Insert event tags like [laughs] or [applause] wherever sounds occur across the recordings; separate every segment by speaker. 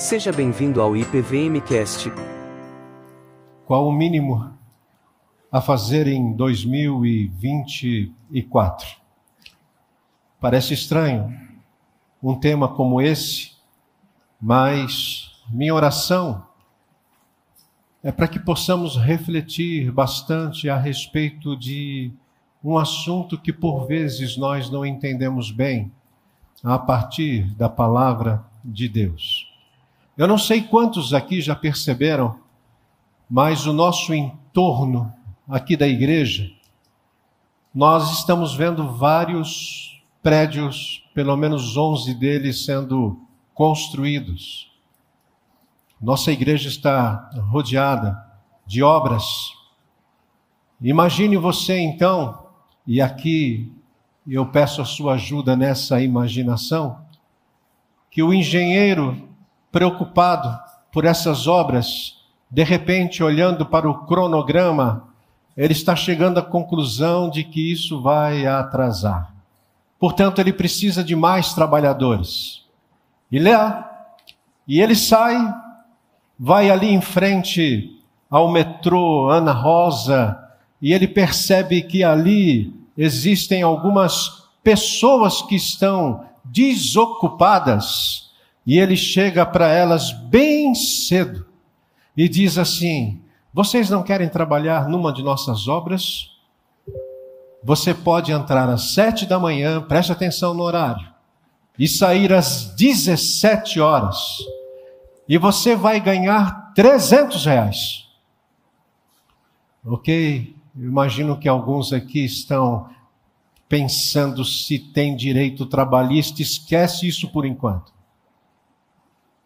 Speaker 1: Seja bem-vindo ao IPVMcast.
Speaker 2: Qual o mínimo a fazer em 2024? Parece estranho um tema como esse, mas minha oração é para que possamos refletir bastante a respeito de um assunto que por vezes nós não entendemos bem a partir da palavra de Deus. Eu não sei quantos aqui já perceberam, mas o nosso entorno aqui da igreja, nós estamos vendo vários prédios, pelo menos 11 deles sendo construídos. Nossa igreja está rodeada de obras. Imagine você então, e aqui eu peço a sua ajuda nessa imaginação, que o engenheiro preocupado por essas obras, de repente, olhando para o cronograma, ele está chegando à conclusão de que isso vai atrasar. Portanto, ele precisa de mais trabalhadores. E lá, e ele sai, vai ali em frente ao metrô Ana Rosa, e ele percebe que ali existem algumas pessoas que estão desocupadas e ele chega para elas bem cedo e diz assim: Vocês não querem trabalhar numa de nossas obras? Você pode entrar às sete da manhã, preste atenção no horário, e sair às 17 horas, e você vai ganhar 300 reais. Ok? Imagino que alguns aqui estão pensando se tem direito trabalhista, esquece isso por enquanto.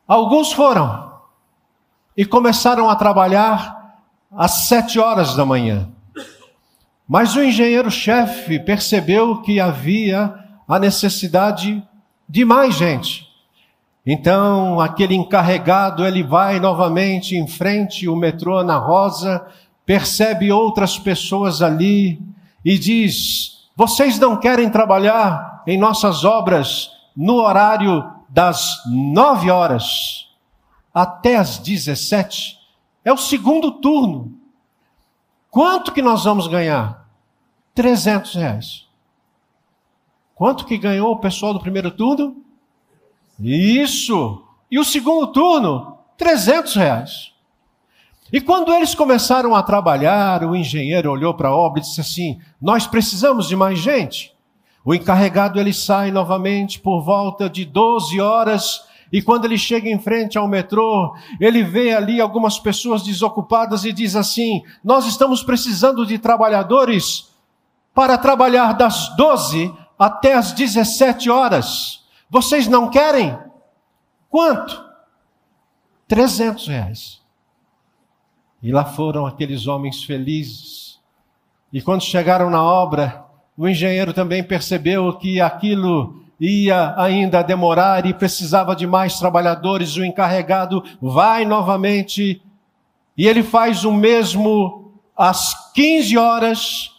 Speaker 2: Alguns foram e começaram a trabalhar às sete horas da manhã. Mas o engenheiro-chefe percebeu que havia a necessidade de mais gente. Então, aquele encarregado, ele vai novamente em frente o metrô Ana Rosa, percebe outras pessoas ali e diz: "Vocês não querem trabalhar em nossas obras no horário das nove horas até as dezessete, é o segundo turno. Quanto que nós vamos ganhar? Trezentos reais. Quanto que ganhou o pessoal do primeiro turno? Isso! E o segundo turno? Trezentos reais. E quando eles começaram a trabalhar, o engenheiro olhou para a obra e disse assim: Nós precisamos de mais gente. O encarregado ele sai novamente por volta de 12 horas e quando ele chega em frente ao metrô, ele vê ali algumas pessoas desocupadas e diz assim: Nós estamos precisando de trabalhadores para trabalhar das 12 até as 17 horas. Vocês não querem? Quanto? 300 reais. E lá foram aqueles homens felizes. E quando chegaram na obra, o engenheiro também percebeu que aquilo ia ainda demorar e precisava de mais trabalhadores. O encarregado vai novamente e ele faz o mesmo às 15 horas.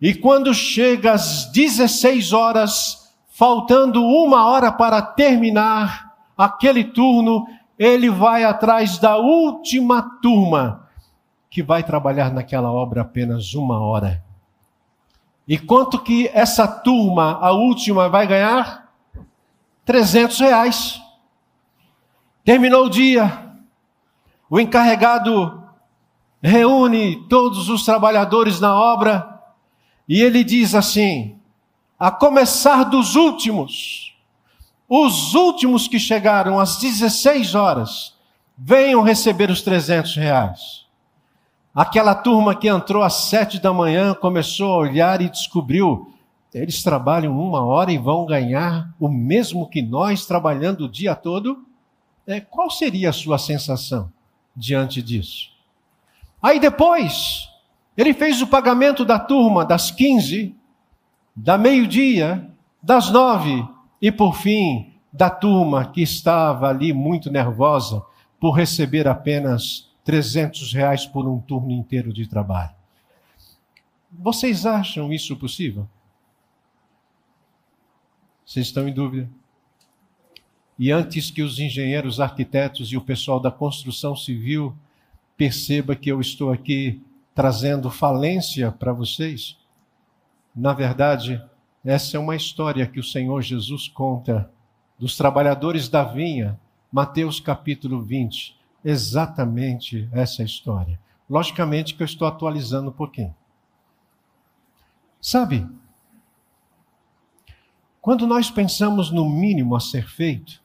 Speaker 2: E quando chega às 16 horas, faltando uma hora para terminar aquele turno, ele vai atrás da última turma que vai trabalhar naquela obra apenas uma hora. E quanto que essa turma, a última, vai ganhar? 300 reais. Terminou o dia. O encarregado reúne todos os trabalhadores na obra e ele diz assim: a começar dos últimos, os últimos que chegaram às 16 horas, venham receber os 300 reais. Aquela turma que entrou às sete da manhã começou a olhar e descobriu: eles trabalham uma hora e vão ganhar o mesmo que nós trabalhando o dia todo? É, qual seria a sua sensação diante disso? Aí depois, ele fez o pagamento da turma das 15, da meio-dia, das nove e por fim da turma que estava ali muito nervosa por receber apenas 300 reais por um turno inteiro de trabalho. Vocês acham isso possível? Vocês estão em dúvida? e antes que os engenheiros, arquitetos e o pessoal da construção civil perceba que eu estou aqui trazendo falência para vocês, na verdade, essa é uma história que o Senhor Jesus conta dos trabalhadores da vinha, Mateus capítulo 20. Exatamente essa história. Logicamente que eu estou atualizando um pouquinho. Sabe, quando nós pensamos no mínimo a ser feito,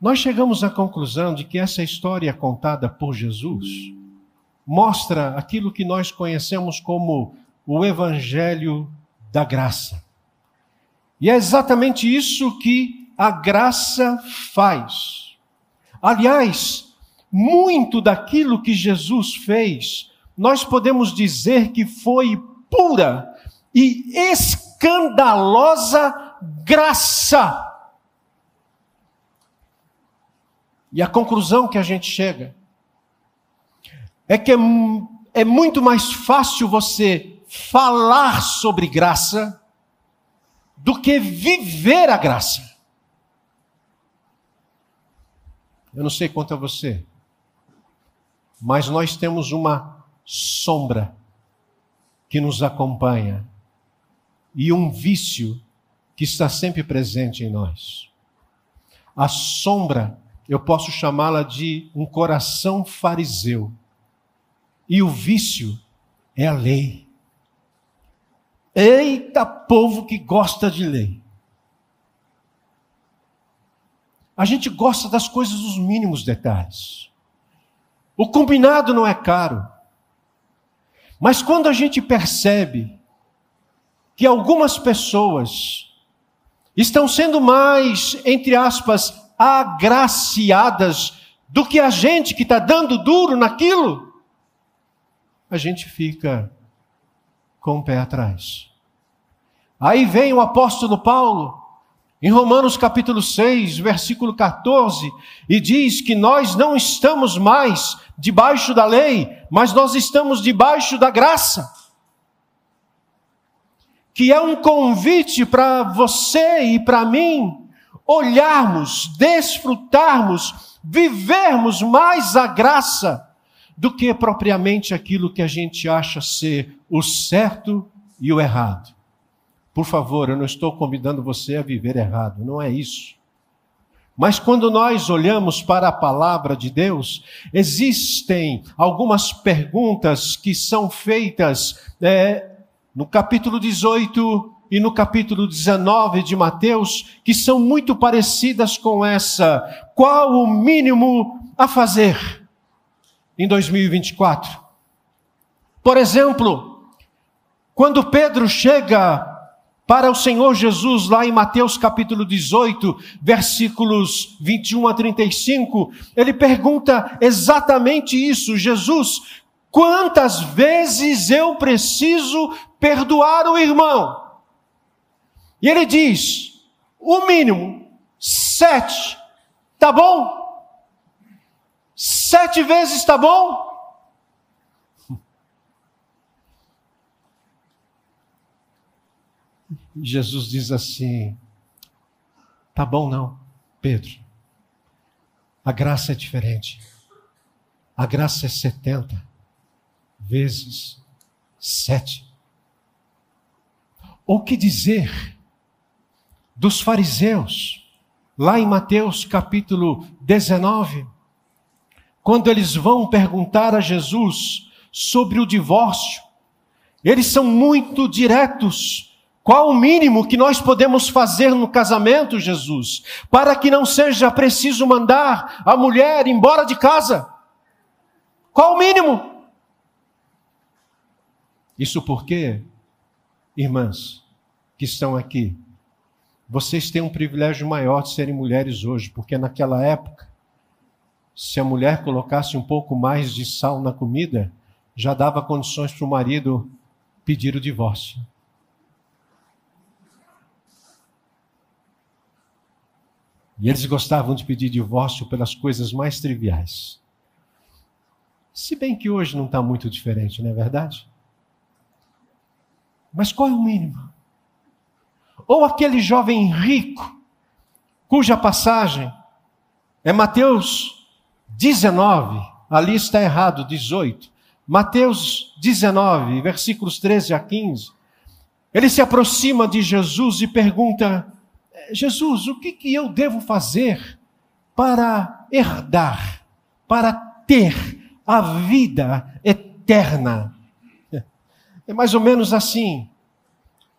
Speaker 2: nós chegamos à conclusão de que essa história contada por Jesus mostra aquilo que nós conhecemos como o Evangelho da Graça. E é exatamente isso que a graça faz. Aliás, muito daquilo que Jesus fez, nós podemos dizer que foi pura e escandalosa graça. E a conclusão que a gente chega é que é, é muito mais fácil você falar sobre graça do que viver a graça. Eu não sei quanto a você, mas nós temos uma sombra que nos acompanha e um vício que está sempre presente em nós. A sombra eu posso chamá-la de um coração fariseu. E o vício é a lei. Eita, povo que gosta de lei. A gente gosta das coisas dos mínimos detalhes. O combinado não é caro. Mas quando a gente percebe que algumas pessoas estão sendo mais, entre aspas, agraciadas do que a gente que está dando duro naquilo, a gente fica com o pé atrás. Aí vem o apóstolo Paulo, em Romanos capítulo 6, versículo 14, e diz que nós não estamos mais debaixo da lei, mas nós estamos debaixo da graça. Que é um convite para você e para mim olharmos, desfrutarmos, vivermos mais a graça do que propriamente aquilo que a gente acha ser o certo e o errado. Por favor, eu não estou convidando você a viver errado, não é isso. Mas quando nós olhamos para a palavra de Deus, existem algumas perguntas que são feitas é, no capítulo 18 e no capítulo 19 de Mateus, que são muito parecidas com essa. Qual o mínimo a fazer em 2024? Por exemplo, quando Pedro chega para o Senhor Jesus, lá em Mateus capítulo 18, versículos 21 a 35, ele pergunta exatamente isso: Jesus, quantas vezes eu preciso perdoar o irmão? E ele diz: o mínimo, sete. Tá bom? Sete vezes tá bom? Jesus diz assim: tá bom não, Pedro. A graça é diferente. A graça é setenta vezes sete. O que dizer dos fariseus, lá em Mateus capítulo 19, quando eles vão perguntar a Jesus sobre o divórcio, eles são muito diretos. Qual o mínimo que nós podemos fazer no casamento, Jesus, para que não seja preciso mandar a mulher embora de casa? Qual o mínimo? Isso porque, irmãs que estão aqui, vocês têm um privilégio maior de serem mulheres hoje, porque naquela época, se a mulher colocasse um pouco mais de sal na comida, já dava condições para o marido pedir o divórcio. E eles gostavam de pedir divórcio pelas coisas mais triviais. Se bem que hoje não está muito diferente, não é verdade? Mas qual é o mínimo? Ou aquele jovem rico, cuja passagem é Mateus 19, ali está errado, 18. Mateus 19, versículos 13 a 15. Ele se aproxima de Jesus e pergunta: Jesus, o que, que eu devo fazer para herdar, para ter a vida eterna? É mais ou menos assim.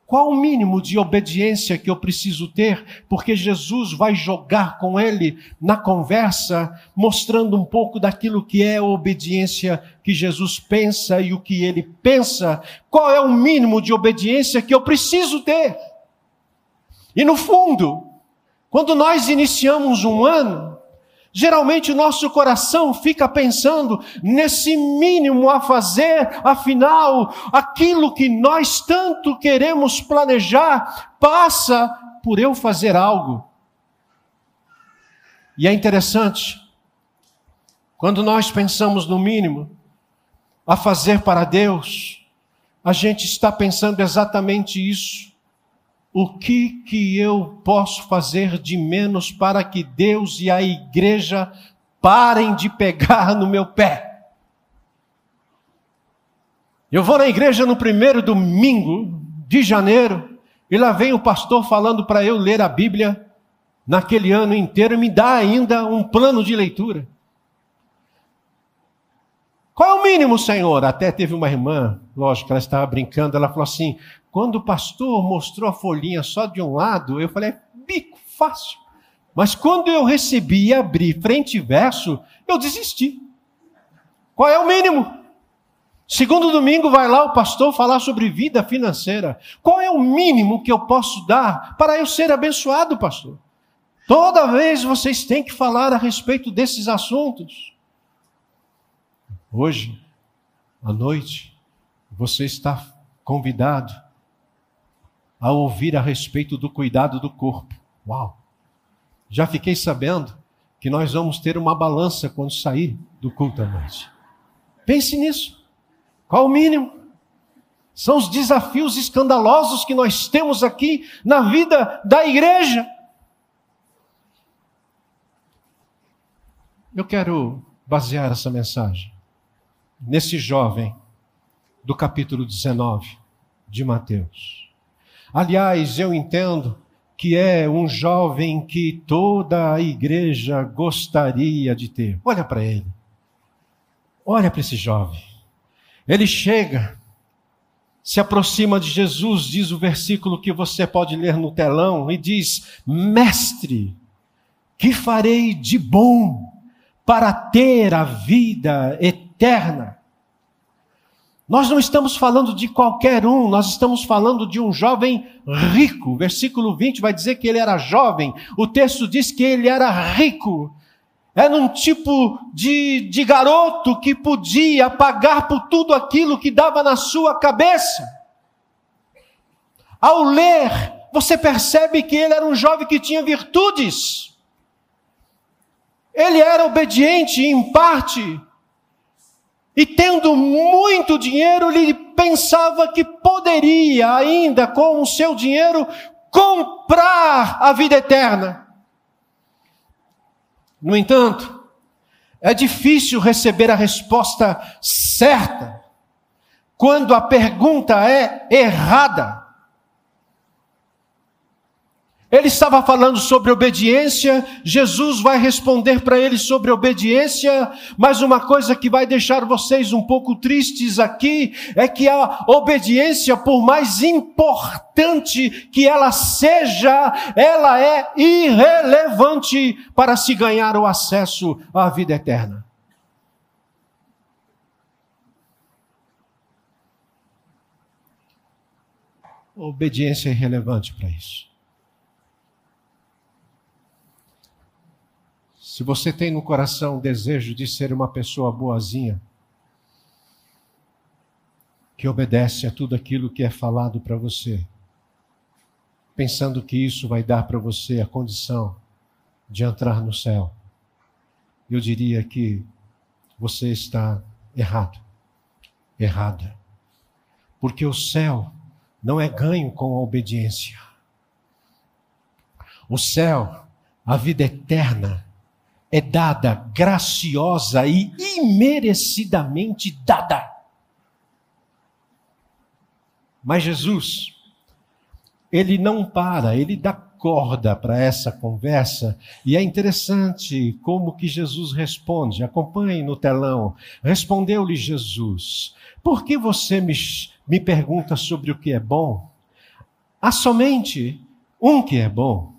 Speaker 2: Qual o mínimo de obediência que eu preciso ter? Porque Jesus vai jogar com ele na conversa, mostrando um pouco daquilo que é a obediência que Jesus pensa e o que ele pensa. Qual é o mínimo de obediência que eu preciso ter? E no fundo, quando nós iniciamos um ano, Geralmente o nosso coração fica pensando nesse mínimo a fazer, afinal, aquilo que nós tanto queremos planejar passa por eu fazer algo. E é interessante, quando nós pensamos no mínimo a fazer para Deus, a gente está pensando exatamente isso o que que eu posso fazer de menos para que Deus e a igreja parem de pegar no meu pé? Eu vou na igreja no primeiro domingo de janeiro e lá vem o pastor falando para eu ler a Bíblia naquele ano inteiro e me dá ainda um plano de leitura. Qual é o mínimo, Senhor? Até teve uma irmã, lógico, ela estava brincando, ela falou assim: quando o pastor mostrou a folhinha só de um lado, eu falei, bico, fácil. Mas quando eu recebi e abri frente e verso, eu desisti. Qual é o mínimo? Segundo domingo vai lá o pastor falar sobre vida financeira. Qual é o mínimo que eu posso dar para eu ser abençoado, pastor? Toda vez vocês têm que falar a respeito desses assuntos. Hoje, à noite, você está convidado a ouvir a respeito do cuidado do corpo. Uau! Já fiquei sabendo que nós vamos ter uma balança quando sair do culto à noite. Pense nisso. Qual o mínimo? São os desafios escandalosos que nós temos aqui na vida da igreja. Eu quero basear essa mensagem nesse jovem do capítulo 19 de Mateus. Aliás, eu entendo que é um jovem que toda a igreja gostaria de ter. Olha para ele. Olha para esse jovem. Ele chega, se aproxima de Jesus, diz o versículo que você pode ler no telão, e diz: Mestre, que farei de bom para ter a vida eterna? Nós não estamos falando de qualquer um, nós estamos falando de um jovem rico. Versículo 20 vai dizer que ele era jovem. O texto diz que ele era rico. Era um tipo de, de garoto que podia pagar por tudo aquilo que dava na sua cabeça. Ao ler, você percebe que ele era um jovem que tinha virtudes. Ele era obediente em parte, e tendo muito dinheiro, ele pensava que poderia ainda com o seu dinheiro comprar a vida eterna. No entanto, é difícil receber a resposta certa quando a pergunta é errada. Ele estava falando sobre obediência, Jesus vai responder para ele sobre obediência, mas uma coisa que vai deixar vocês um pouco tristes aqui é que a obediência, por mais importante que ela seja, ela é irrelevante para se ganhar o acesso à vida eterna. obediência é irrelevante para isso. Se você tem no coração o desejo de ser uma pessoa boazinha, que obedece a tudo aquilo que é falado para você, pensando que isso vai dar para você a condição de entrar no céu, eu diria que você está errado, errada. Porque o céu não é ganho com a obediência. O céu a vida eterna é dada graciosa e imerecidamente dada. Mas Jesus, ele não para, ele dá corda para essa conversa, e é interessante como que Jesus responde. Acompanhe no telão. Respondeu-lhe Jesus: Por que você me, me pergunta sobre o que é bom? Há somente um que é bom.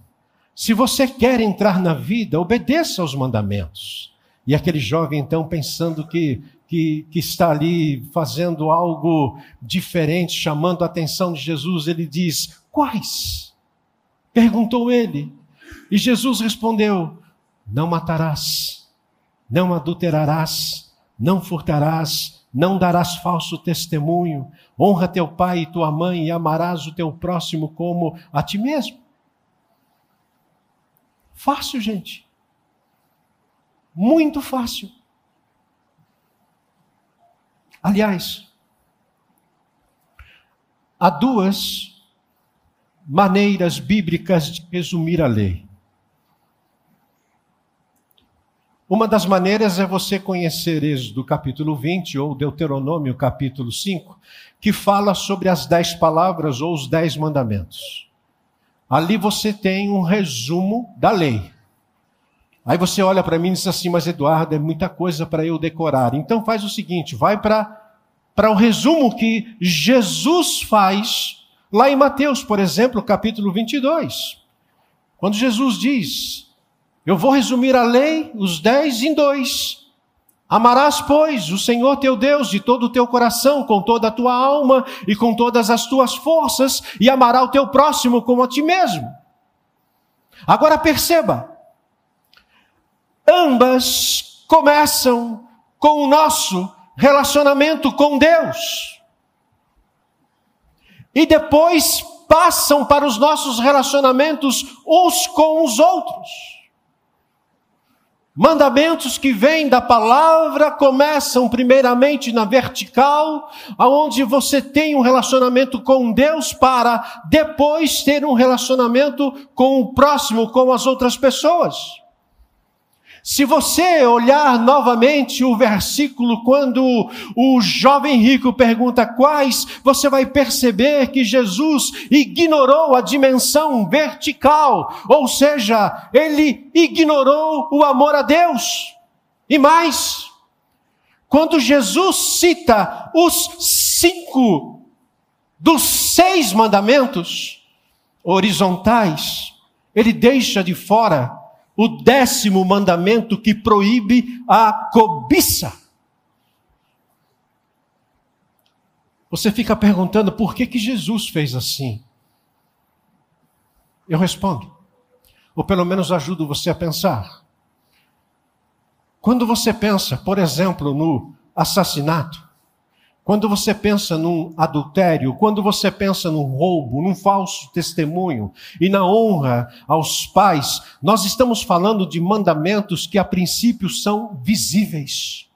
Speaker 2: Se você quer entrar na vida, obedeça aos mandamentos. E aquele jovem, então, pensando que, que, que, está ali fazendo algo diferente, chamando a atenção de Jesus, ele diz: Quais? Perguntou ele. E Jesus respondeu: Não matarás, não adulterarás, não furtarás, não darás falso testemunho, honra teu pai e tua mãe e amarás o teu próximo como a ti mesmo. Fácil, gente. Muito fácil. Aliás, há duas maneiras bíblicas de resumir a lei. Uma das maneiras é você conhecer Êxodo capítulo 20 ou Deuteronômio capítulo 5, que fala sobre as dez palavras ou os dez mandamentos. Ali você tem um resumo da lei. Aí você olha para mim e diz assim, mas Eduardo, é muita coisa para eu decorar. Então faz o seguinte, vai para o resumo que Jesus faz lá em Mateus, por exemplo, capítulo 22. Quando Jesus diz, eu vou resumir a lei, os dez, em dois. Amarás, pois, o Senhor teu Deus de todo o teu coração, com toda a tua alma e com todas as tuas forças, e amará o teu próximo como a ti mesmo. Agora perceba, ambas começam com o nosso relacionamento com Deus. E depois passam para os nossos relacionamentos uns com os outros. Mandamentos que vêm da palavra começam primeiramente na vertical, aonde você tem um relacionamento com Deus para depois ter um relacionamento com o próximo, com as outras pessoas. Se você olhar novamente o versículo quando o jovem rico pergunta quais, você vai perceber que Jesus ignorou a dimensão vertical, ou seja, ele ignorou o amor a Deus. E mais, quando Jesus cita os cinco dos seis mandamentos horizontais, ele deixa de fora o décimo mandamento que proíbe a cobiça. Você fica perguntando por que, que Jesus fez assim? Eu respondo, ou pelo menos ajudo você a pensar. Quando você pensa, por exemplo, no assassinato, quando você pensa num adultério, quando você pensa num roubo, num falso testemunho e na honra aos pais, nós estamos falando de mandamentos que a princípio são visíveis.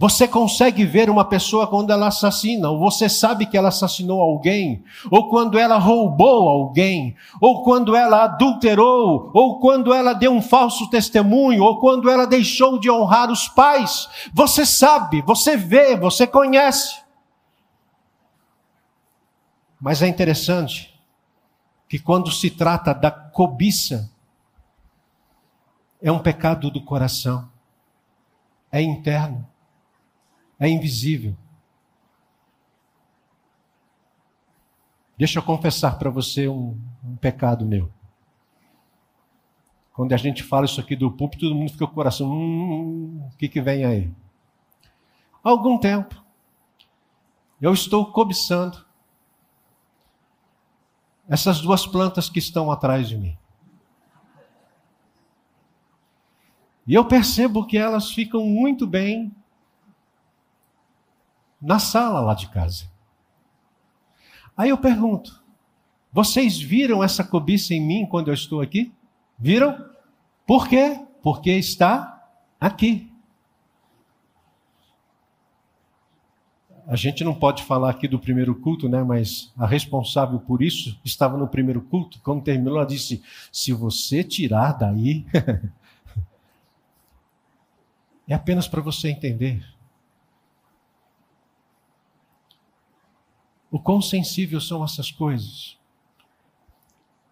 Speaker 2: Você consegue ver uma pessoa quando ela assassina, ou você sabe que ela assassinou alguém, ou quando ela roubou alguém, ou quando ela adulterou, ou quando ela deu um falso testemunho, ou quando ela deixou de honrar os pais. Você sabe, você vê, você conhece. Mas é interessante que quando se trata da cobiça, é um pecado do coração, é interno é invisível. Deixa eu confessar para você um, um, pecado meu. Quando a gente fala isso aqui do púlpito, todo mundo fica com o coração, hum, o que, que vem aí? Há algum tempo, eu estou cobiçando essas duas plantas que estão atrás de mim. E eu percebo que elas ficam muito bem na sala lá de casa. Aí eu pergunto: vocês viram essa cobiça em mim quando eu estou aqui? Viram? Por quê? Porque está aqui. a gente não pode falar aqui do primeiro culto, né? Mas a responsável por isso estava no primeiro culto. Quando terminou, ela disse: se você tirar daí, [laughs] é apenas para você entender. O quão sensíveis são essas coisas.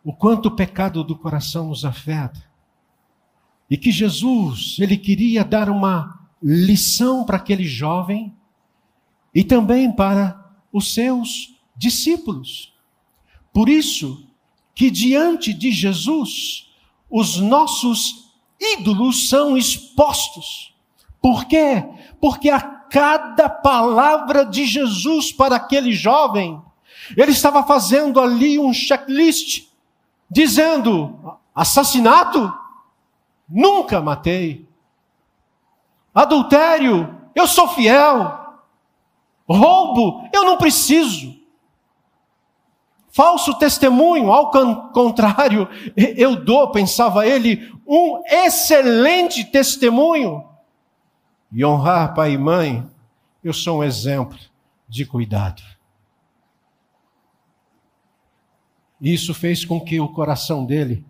Speaker 2: O quanto o pecado do coração nos afeta. E que Jesus, ele queria dar uma lição para aquele jovem e também para os seus discípulos. Por isso que diante de Jesus, os nossos ídolos são expostos. Por quê? Porque a cada palavra de Jesus para aquele jovem, ele estava fazendo ali um checklist, dizendo: assassinato? Nunca matei. Adultério? Eu sou fiel. Roubo, eu não preciso. Falso testemunho, ao contrário, [laughs] eu dou, pensava ele, um excelente testemunho. E honrar pai e mãe, eu sou um exemplo de cuidado. Isso fez com que o coração dele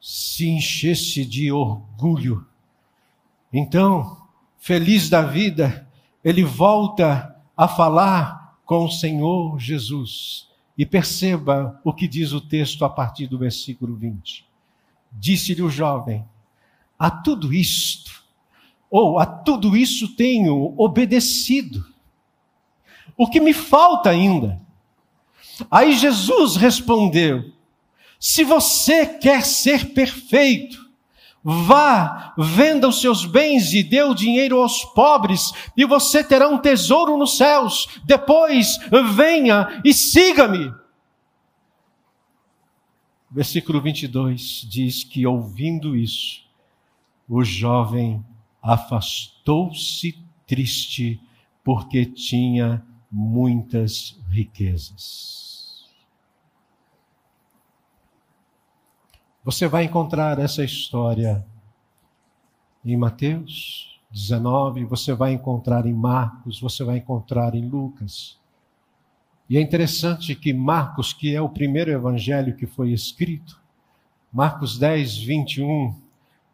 Speaker 2: se enchesse de orgulho. Então, feliz da vida, ele volta a falar com o Senhor Jesus. E perceba o que diz o texto a partir do versículo 20. Disse-lhe o jovem: A tudo isto, ou a tudo isso tenho obedecido. O que me falta ainda? Aí Jesus respondeu: Se você quer ser perfeito, Vá, venda os seus bens e dê o dinheiro aos pobres, e você terá um tesouro nos céus. Depois, venha e siga-me. Versículo 22 diz que, ouvindo isso, o jovem afastou-se triste, porque tinha muitas riquezas. Você vai encontrar essa história em Mateus 19, você vai encontrar em Marcos, você vai encontrar em Lucas. E é interessante que Marcos, que é o primeiro evangelho que foi escrito, Marcos 10, 21,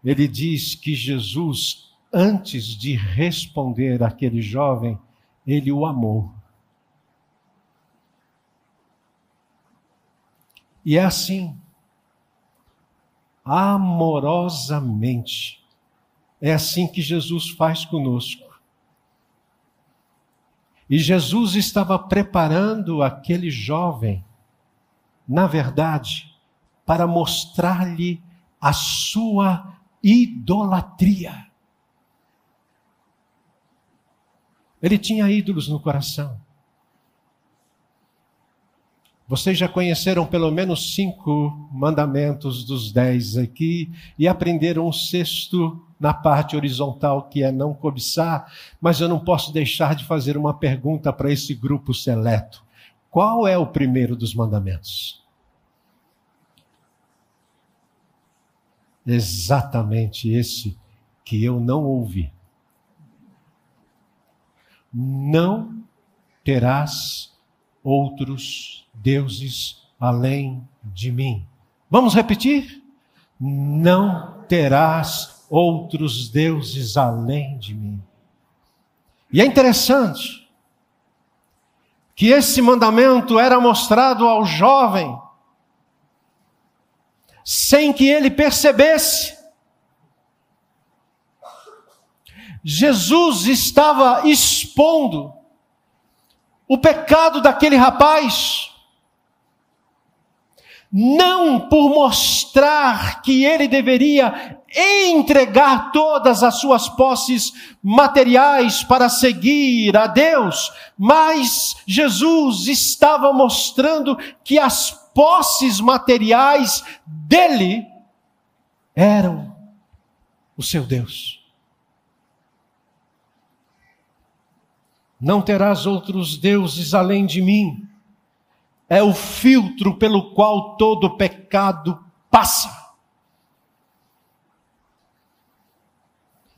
Speaker 2: ele diz que Jesus, antes de responder àquele jovem, ele o amou. E é assim amorosamente. É assim que Jesus faz conosco. E Jesus estava preparando aquele jovem, na verdade, para mostrar-lhe a sua idolatria. Ele tinha ídolos no coração. Vocês já conheceram pelo menos cinco mandamentos dos dez aqui e aprenderam o sexto na parte horizontal, que é não cobiçar, mas eu não posso deixar de fazer uma pergunta para esse grupo seleto. Qual é o primeiro dos mandamentos? Exatamente esse que eu não ouvi. Não terás outros deuses além de mim. Vamos repetir? Não terás outros deuses além de mim. E é interessante que esse mandamento era mostrado ao jovem sem que ele percebesse. Jesus estava expondo o pecado daquele rapaz, não por mostrar que ele deveria entregar todas as suas posses materiais para seguir a Deus, mas Jesus estava mostrando que as posses materiais dele eram o seu Deus. Não terás outros deuses além de mim. É o filtro pelo qual todo pecado passa.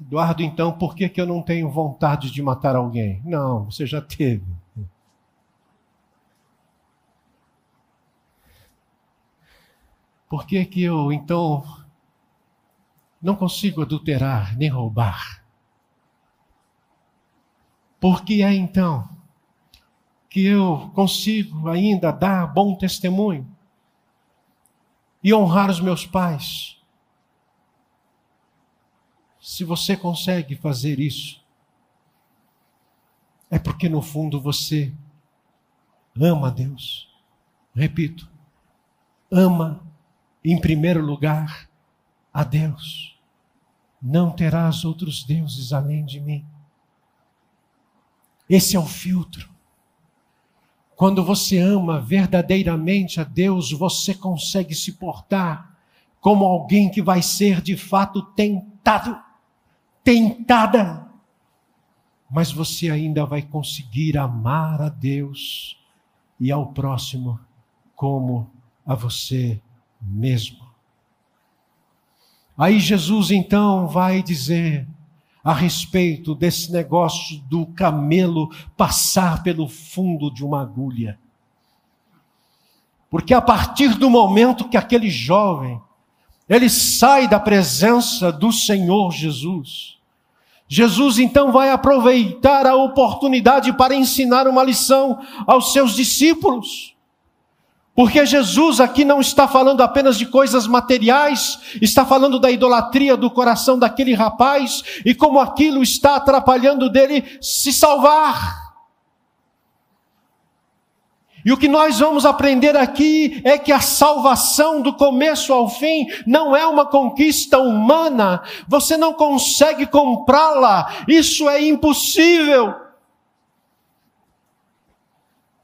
Speaker 2: Eduardo, então, por que, que eu não tenho vontade de matar alguém? Não, você já teve. Por que, que eu, então, não consigo adulterar nem roubar? Por que é então que eu consigo ainda dar bom testemunho e honrar os meus pais? Se você consegue fazer isso, é porque no fundo você ama a Deus. Repito, ama em primeiro lugar a Deus. Não terás outros deuses além de mim. Esse é o filtro. Quando você ama verdadeiramente a Deus, você consegue se portar como alguém que vai ser de fato tentado tentada, mas você ainda vai conseguir amar a Deus e ao próximo como a você mesmo. Aí Jesus então vai dizer a respeito desse negócio do camelo passar pelo fundo de uma agulha. Porque a partir do momento que aquele jovem ele sai da presença do Senhor Jesus. Jesus então vai aproveitar a oportunidade para ensinar uma lição aos seus discípulos. Porque Jesus aqui não está falando apenas de coisas materiais, está falando da idolatria do coração daquele rapaz e como aquilo está atrapalhando dele se salvar. E o que nós vamos aprender aqui é que a salvação do começo ao fim não é uma conquista humana, você não consegue comprá-la, isso é impossível.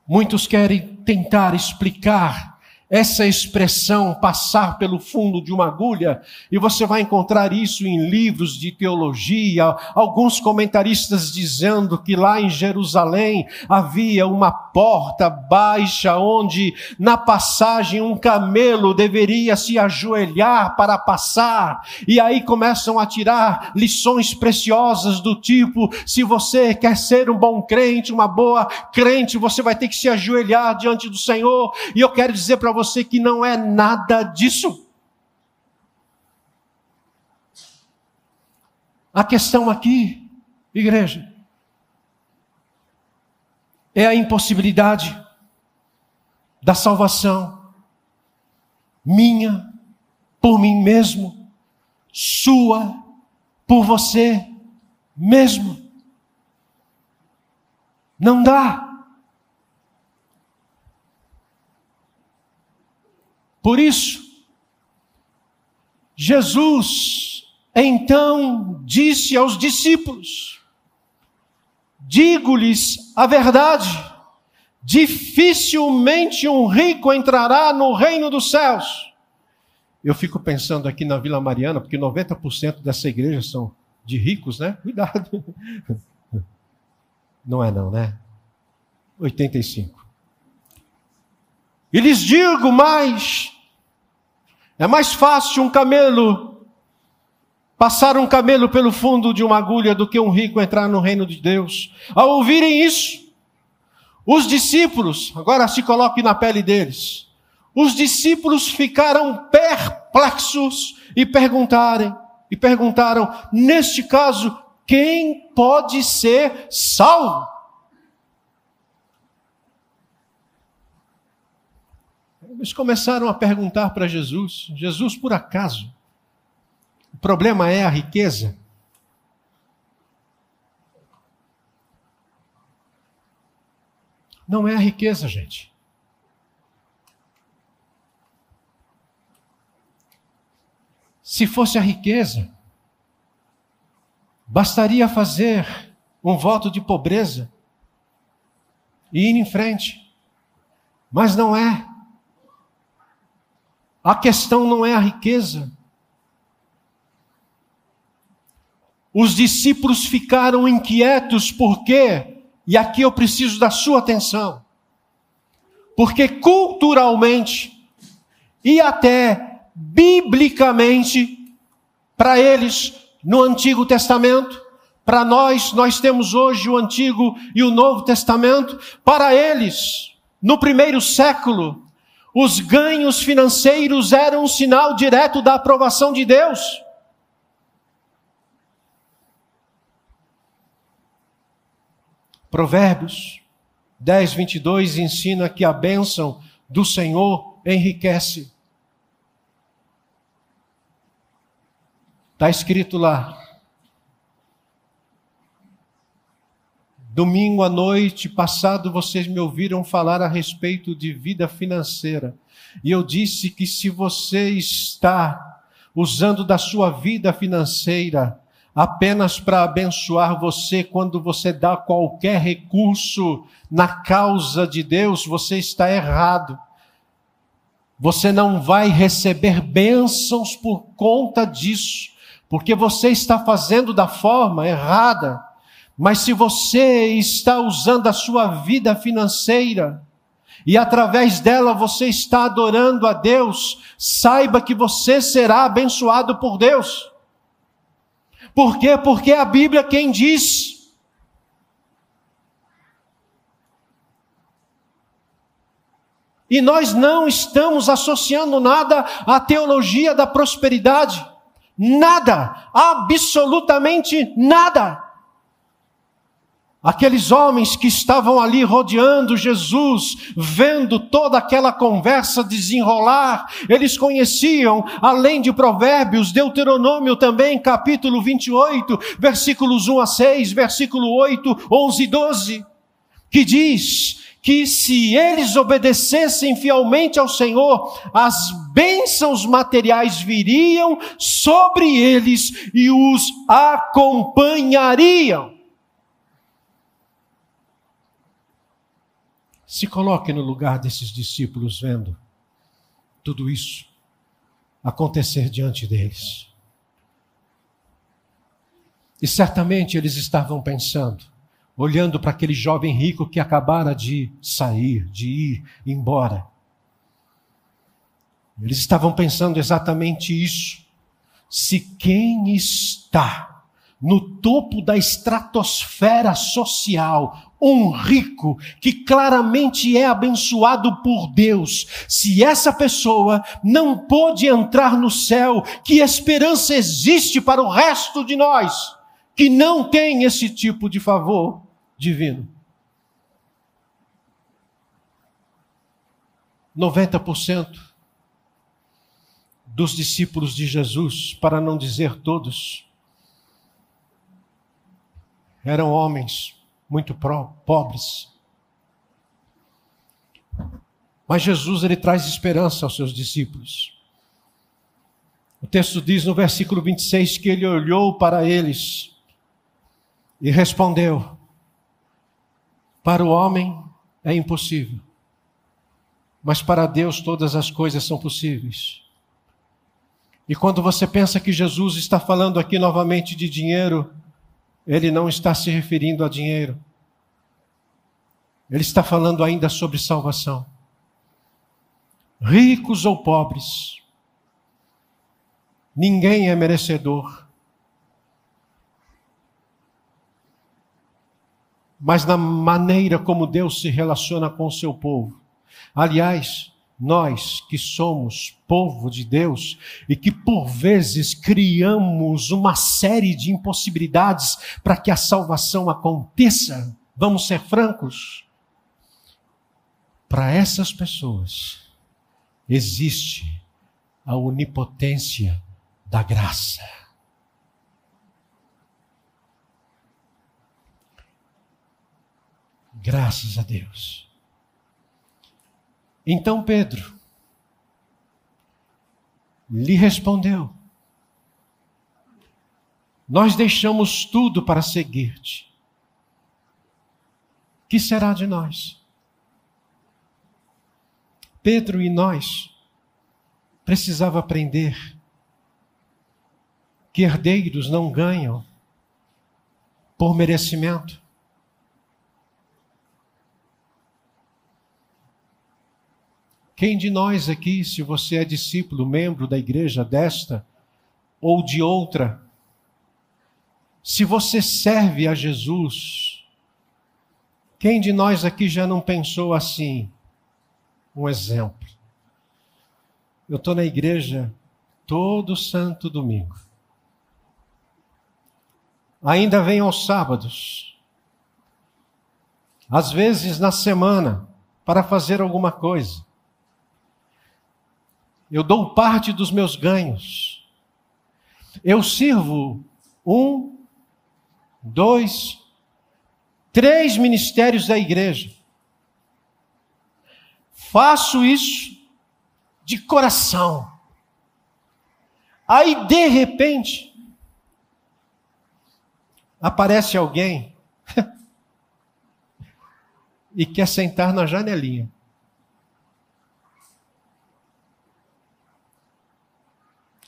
Speaker 2: Muitos querem tentar explicar essa expressão passar pelo fundo de uma agulha, e você vai encontrar isso em livros de teologia, alguns comentaristas dizendo que lá em Jerusalém havia uma porta baixa onde na passagem um camelo deveria se ajoelhar para passar, e aí começam a tirar lições preciosas do tipo: se você quer ser um bom crente, uma boa crente, você vai ter que se ajoelhar diante do Senhor, e eu quero dizer para você que não é nada disso. A questão aqui, igreja, é a impossibilidade da salvação minha por mim mesmo, sua por você mesmo. Não dá. Por isso, Jesus então disse aos discípulos: Digo-lhes a verdade, dificilmente um rico entrará no reino dos céus. Eu fico pensando aqui na Vila Mariana, porque 90% dessa igreja são de ricos, né? Cuidado. [laughs] Não é não, né? 85. E lhes digo mais: é mais fácil um camelo passar um camelo pelo fundo de uma agulha do que um rico entrar no reino de Deus. Ao ouvirem isso, os discípulos, agora se coloque na pele deles, os discípulos ficaram perplexos e perguntarem, e perguntaram, neste caso, quem pode ser salvo? Eles começaram a perguntar para Jesus: Jesus, por acaso, o problema é a riqueza? Não é a riqueza, gente. Se fosse a riqueza, bastaria fazer um voto de pobreza e ir em frente. Mas não é. A questão não é a riqueza. Os discípulos ficaram inquietos porque, e aqui eu preciso da sua atenção, porque culturalmente e até biblicamente, para eles, no Antigo Testamento, para nós, nós temos hoje o Antigo e o Novo Testamento, para eles, no primeiro século, os ganhos financeiros eram um sinal direto da aprovação de Deus. Provérbios 10, 22 ensina que a bênção do Senhor enriquece. Está escrito lá. Domingo à noite passado, vocês me ouviram falar a respeito de vida financeira. E eu disse que se você está usando da sua vida financeira apenas para abençoar você, quando você dá qualquer recurso na causa de Deus, você está errado. Você não vai receber bênçãos por conta disso, porque você está fazendo da forma errada. Mas se você está usando a sua vida financeira, e através dela você está adorando a Deus, saiba que você será abençoado por Deus. Por quê? Porque a Bíblia quem diz. E nós não estamos associando nada à teologia da prosperidade. Nada, absolutamente nada. Aqueles homens que estavam ali rodeando Jesus, vendo toda aquela conversa desenrolar, eles conheciam, além de Provérbios, Deuteronômio também, capítulo 28, versículos 1 a 6, versículo 8, 11 e 12, que diz que se eles obedecessem fielmente ao Senhor, as bênçãos materiais viriam sobre eles e os acompanhariam. Se coloque no lugar desses discípulos vendo tudo isso acontecer diante deles. E certamente eles estavam pensando, olhando para aquele jovem rico que acabara de sair, de ir embora. Eles estavam pensando exatamente isso. Se quem está no topo da estratosfera social, um rico que claramente é abençoado por Deus, se essa pessoa não pôde entrar no céu, que esperança existe para o resto de nós que não tem esse tipo de favor divino? 90% dos discípulos de Jesus, para não dizer todos, eram homens muito pobres. Mas Jesus ele traz esperança aos seus discípulos. O texto diz no versículo 26 que ele olhou para eles e respondeu: Para o homem é impossível, mas para Deus todas as coisas são possíveis. E quando você pensa que Jesus está falando aqui novamente de dinheiro, ele não está se referindo a dinheiro. Ele está falando ainda sobre salvação. Ricos ou pobres, ninguém é merecedor. Mas na maneira como Deus se relaciona com o seu povo. Aliás, nós que somos povo de Deus e que por vezes criamos uma série de impossibilidades para que a salvação aconteça, vamos ser francos. Para essas pessoas existe a onipotência da graça. Graças a Deus. Então Pedro lhe respondeu: Nós deixamos tudo para seguir-te. Que será de nós? Pedro e nós precisava aprender que herdeiros não ganham por merecimento. Quem de nós aqui, se você é discípulo, membro da igreja desta ou de outra, se você serve a Jesus, quem de nós aqui já não pensou assim? Um exemplo. Eu estou na igreja todo santo domingo. Ainda vem aos sábados. Às vezes na semana, para fazer alguma coisa. Eu dou parte dos meus ganhos. Eu sirvo um, dois, três ministérios da igreja. Faço isso de coração. Aí, de repente, aparece alguém [laughs] e quer sentar na janelinha.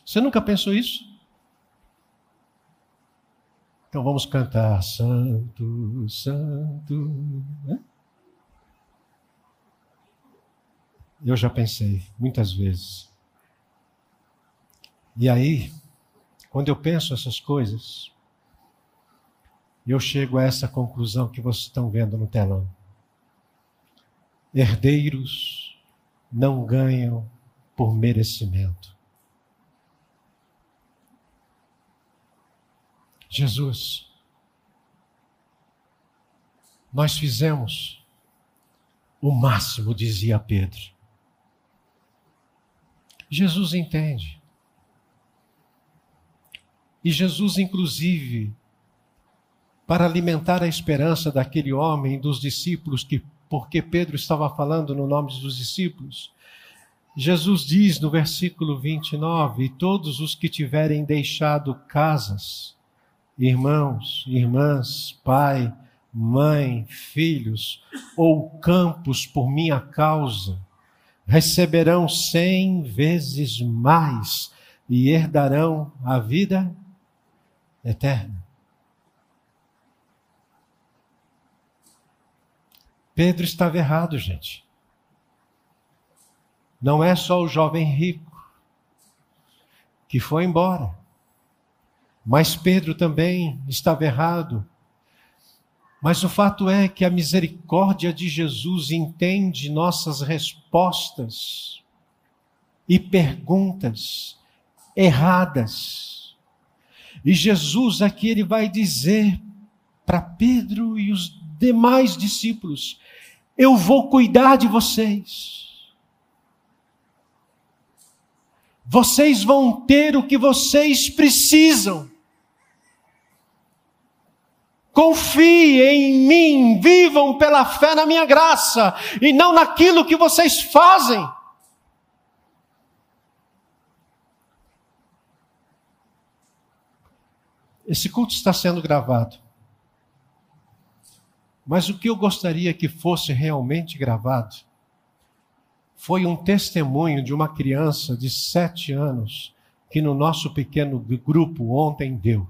Speaker 2: Você nunca pensou isso? Então vamos cantar Santo, Santo. Eu já pensei muitas vezes. E aí, quando eu penso essas coisas, eu chego a essa conclusão que vocês estão vendo no telão. Herdeiros não ganham por merecimento. Jesus, nós fizemos o máximo, dizia Pedro. Jesus entende. E Jesus, inclusive, para alimentar a esperança daquele homem dos discípulos, que porque Pedro estava falando no nome dos discípulos, Jesus diz no versículo 29: E todos os que tiverem deixado casas, irmãos, irmãs, pai, mãe, filhos ou campos por minha causa, receberão cem vezes mais e herdarão a vida eterna. Pedro estava errado, gente. Não é só o jovem rico que foi embora, mas Pedro também estava errado mas o fato é que a misericórdia de Jesus entende nossas respostas e perguntas erradas. E Jesus aqui ele vai dizer para Pedro e os demais discípulos: Eu vou cuidar de vocês. Vocês vão ter o que vocês precisam. Confiem em mim, vivam pela fé na minha graça e não naquilo que vocês fazem. Esse culto está sendo gravado. Mas o que eu gostaria que fosse realmente gravado foi um testemunho de uma criança de sete anos que no nosso pequeno grupo ontem deu.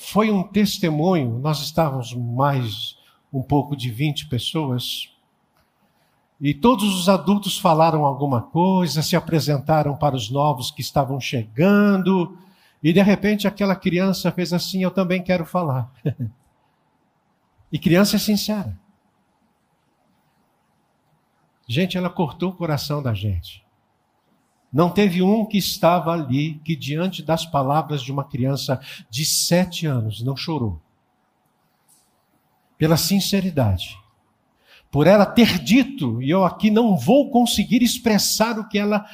Speaker 2: Foi um testemunho. Nós estávamos mais um pouco de 20 pessoas. E todos os adultos falaram alguma coisa, se apresentaram para os novos que estavam chegando. E de repente aquela criança fez assim: Eu também quero falar. [laughs] e criança é sincera. Gente, ela cortou o coração da gente. Não teve um que estava ali que, diante das palavras de uma criança de sete anos, não chorou. Pela sinceridade. Por ela ter dito, e eu aqui não vou conseguir expressar o que ela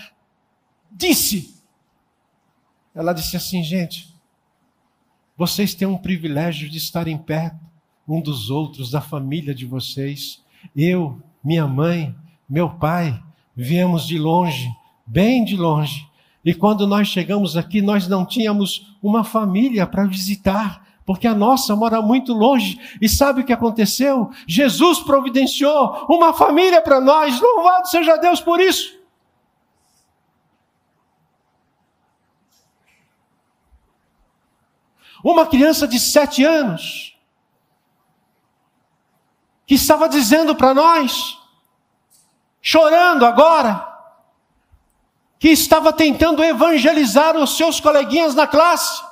Speaker 2: disse. Ela disse assim, gente, vocês têm um privilégio de estarem perto um dos outros, da família de vocês. Eu, minha mãe, meu pai, viemos de longe bem de longe. E quando nós chegamos aqui, nós não tínhamos uma família para visitar, porque a nossa mora muito longe. E sabe o que aconteceu? Jesus providenciou uma família para nós. Louvado seja Deus por isso. Uma criança de sete anos que estava dizendo para nós, chorando agora, que estava tentando evangelizar os seus coleguinhas na classe.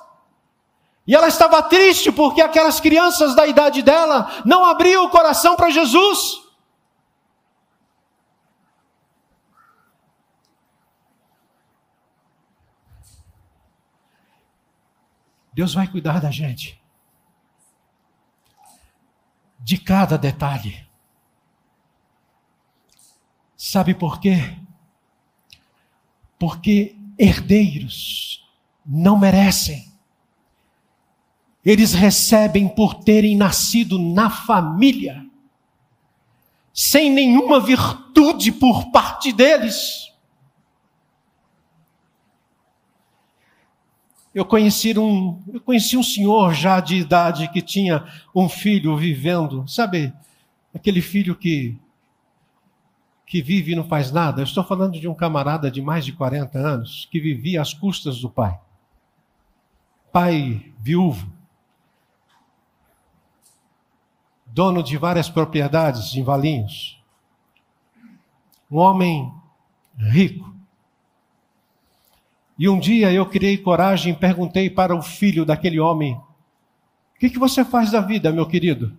Speaker 2: E ela estava triste porque aquelas crianças da idade dela não abriam o coração para Jesus. Deus vai cuidar da gente. De cada detalhe. Sabe por quê? Porque herdeiros não merecem. Eles recebem por terem nascido na família, sem nenhuma virtude por parte deles. Eu conheci um, eu conheci um senhor já de idade que tinha um filho vivendo, sabe, aquele filho que que vive e não faz nada. Eu estou falando de um camarada de mais de 40 anos que vivia às custas do pai. Pai viúvo, dono de várias propriedades em Valinhos. Um homem rico. E um dia eu criei coragem e perguntei para o filho daquele homem: O que, que você faz da vida, meu querido?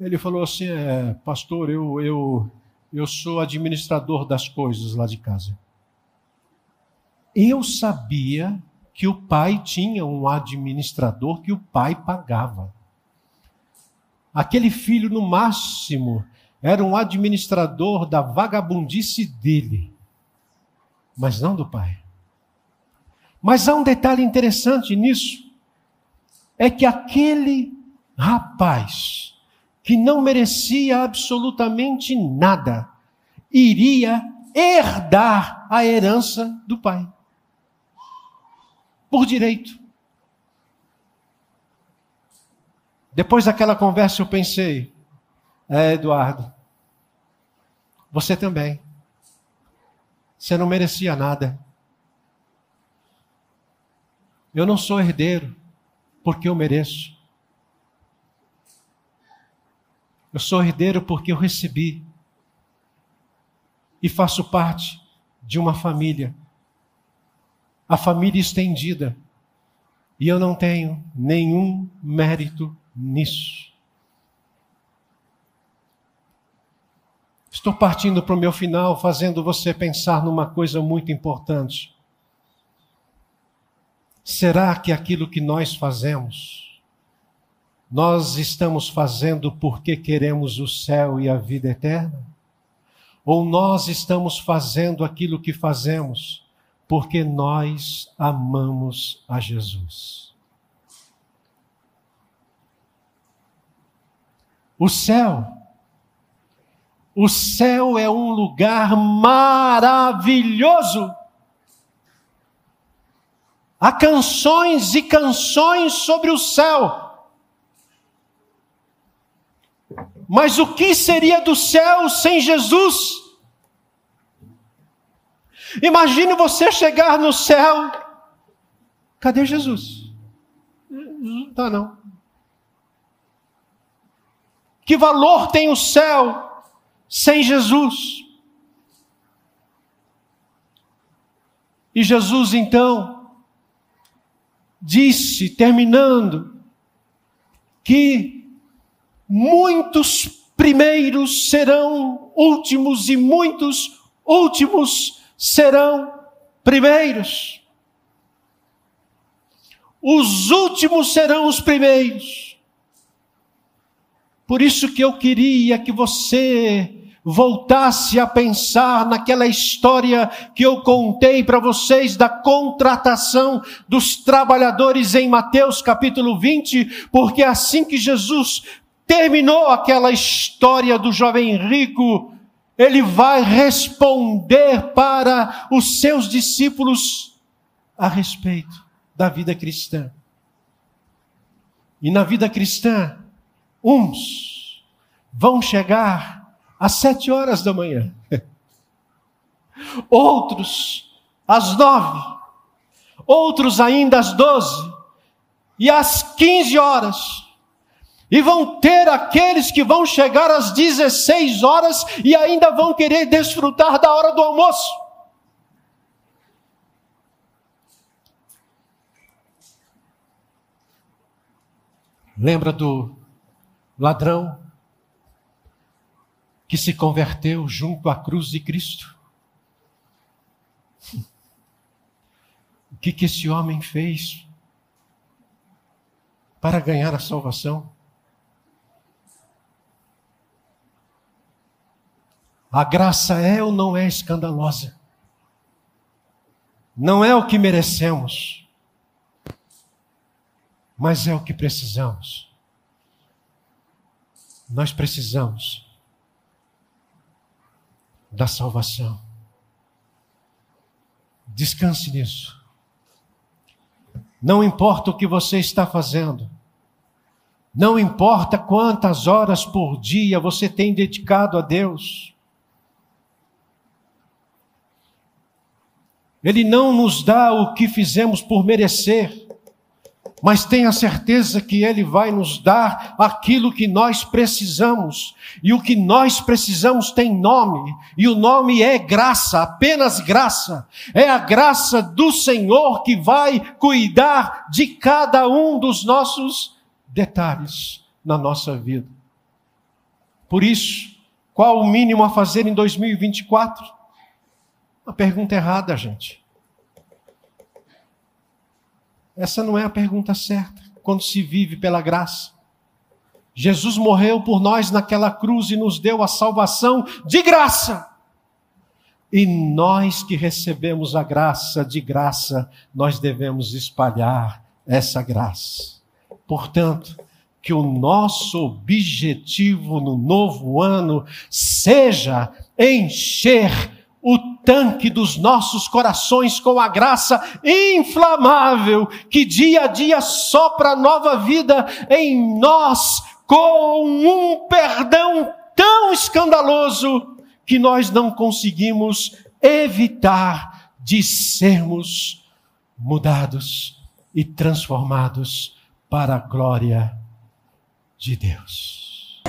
Speaker 2: Ele falou assim: é, Pastor, eu, eu, eu sou administrador das coisas lá de casa. Eu sabia que o pai tinha um administrador que o pai pagava. Aquele filho, no máximo, era um administrador da vagabundice dele, mas não do pai. Mas há um detalhe interessante nisso: é que aquele rapaz, que não merecia absolutamente nada, iria herdar a herança do pai. Por direito. Depois daquela conversa eu pensei, é, Eduardo, você também. Você não merecia nada. Eu não sou herdeiro porque eu mereço. Eu sou herdeiro porque eu recebi. E faço parte de uma família. A família estendida. E eu não tenho nenhum mérito nisso. Estou partindo para o meu final, fazendo você pensar numa coisa muito importante. Será que aquilo que nós fazemos, nós estamos fazendo porque queremos o céu e a vida eterna? Ou nós estamos fazendo aquilo que fazemos porque nós amamos a Jesus? O céu. O céu é um lugar maravilhoso. Há canções e canções sobre o céu. Mas o que seria do céu sem Jesus? Imagine você chegar no céu. Cadê Jesus? Não está não. Que valor tem o céu sem Jesus? E Jesus então disse, terminando, que muitos primeiros serão últimos e muitos últimos serão primeiros. Os últimos serão os primeiros. Por isso que eu queria que você voltasse a pensar naquela história que eu contei para vocês da contratação dos trabalhadores em Mateus capítulo 20, porque assim que Jesus terminou aquela história do jovem rico, ele vai responder para os seus discípulos a respeito da vida cristã. E na vida cristã, Uns vão chegar às sete horas da manhã, [laughs] outros às nove, outros ainda às doze e às quinze horas. E vão ter aqueles que vão chegar às 16 horas e ainda vão querer desfrutar da hora do almoço. Lembra do ladrão que se converteu junto à cruz de Cristo. O que, que esse homem fez? para ganhar a salvação? A graça é ou não é escandalosa? Não é o que merecemos, mas é o que precisamos. Nós precisamos da salvação. Descanse nisso. Não importa o que você está fazendo, não importa quantas horas por dia você tem dedicado a Deus, Ele não nos dá o que fizemos por merecer, mas tenha certeza que Ele vai nos dar aquilo que nós precisamos. E o que nós precisamos tem nome, e o nome é graça, apenas graça. É a graça do Senhor que vai cuidar de cada um dos nossos detalhes na nossa vida. Por isso, qual o mínimo a fazer em 2024? Uma pergunta errada, gente. Essa não é a pergunta certa quando se vive pela graça. Jesus morreu por nós naquela cruz e nos deu a salvação de graça. E nós que recebemos a graça de graça, nós devemos espalhar essa graça. Portanto, que o nosso objetivo no novo ano seja encher o tanque dos nossos corações com a graça inflamável que dia a dia sopra nova vida em nós com um perdão tão escandaloso que nós não conseguimos evitar de sermos mudados e transformados para a glória de Deus.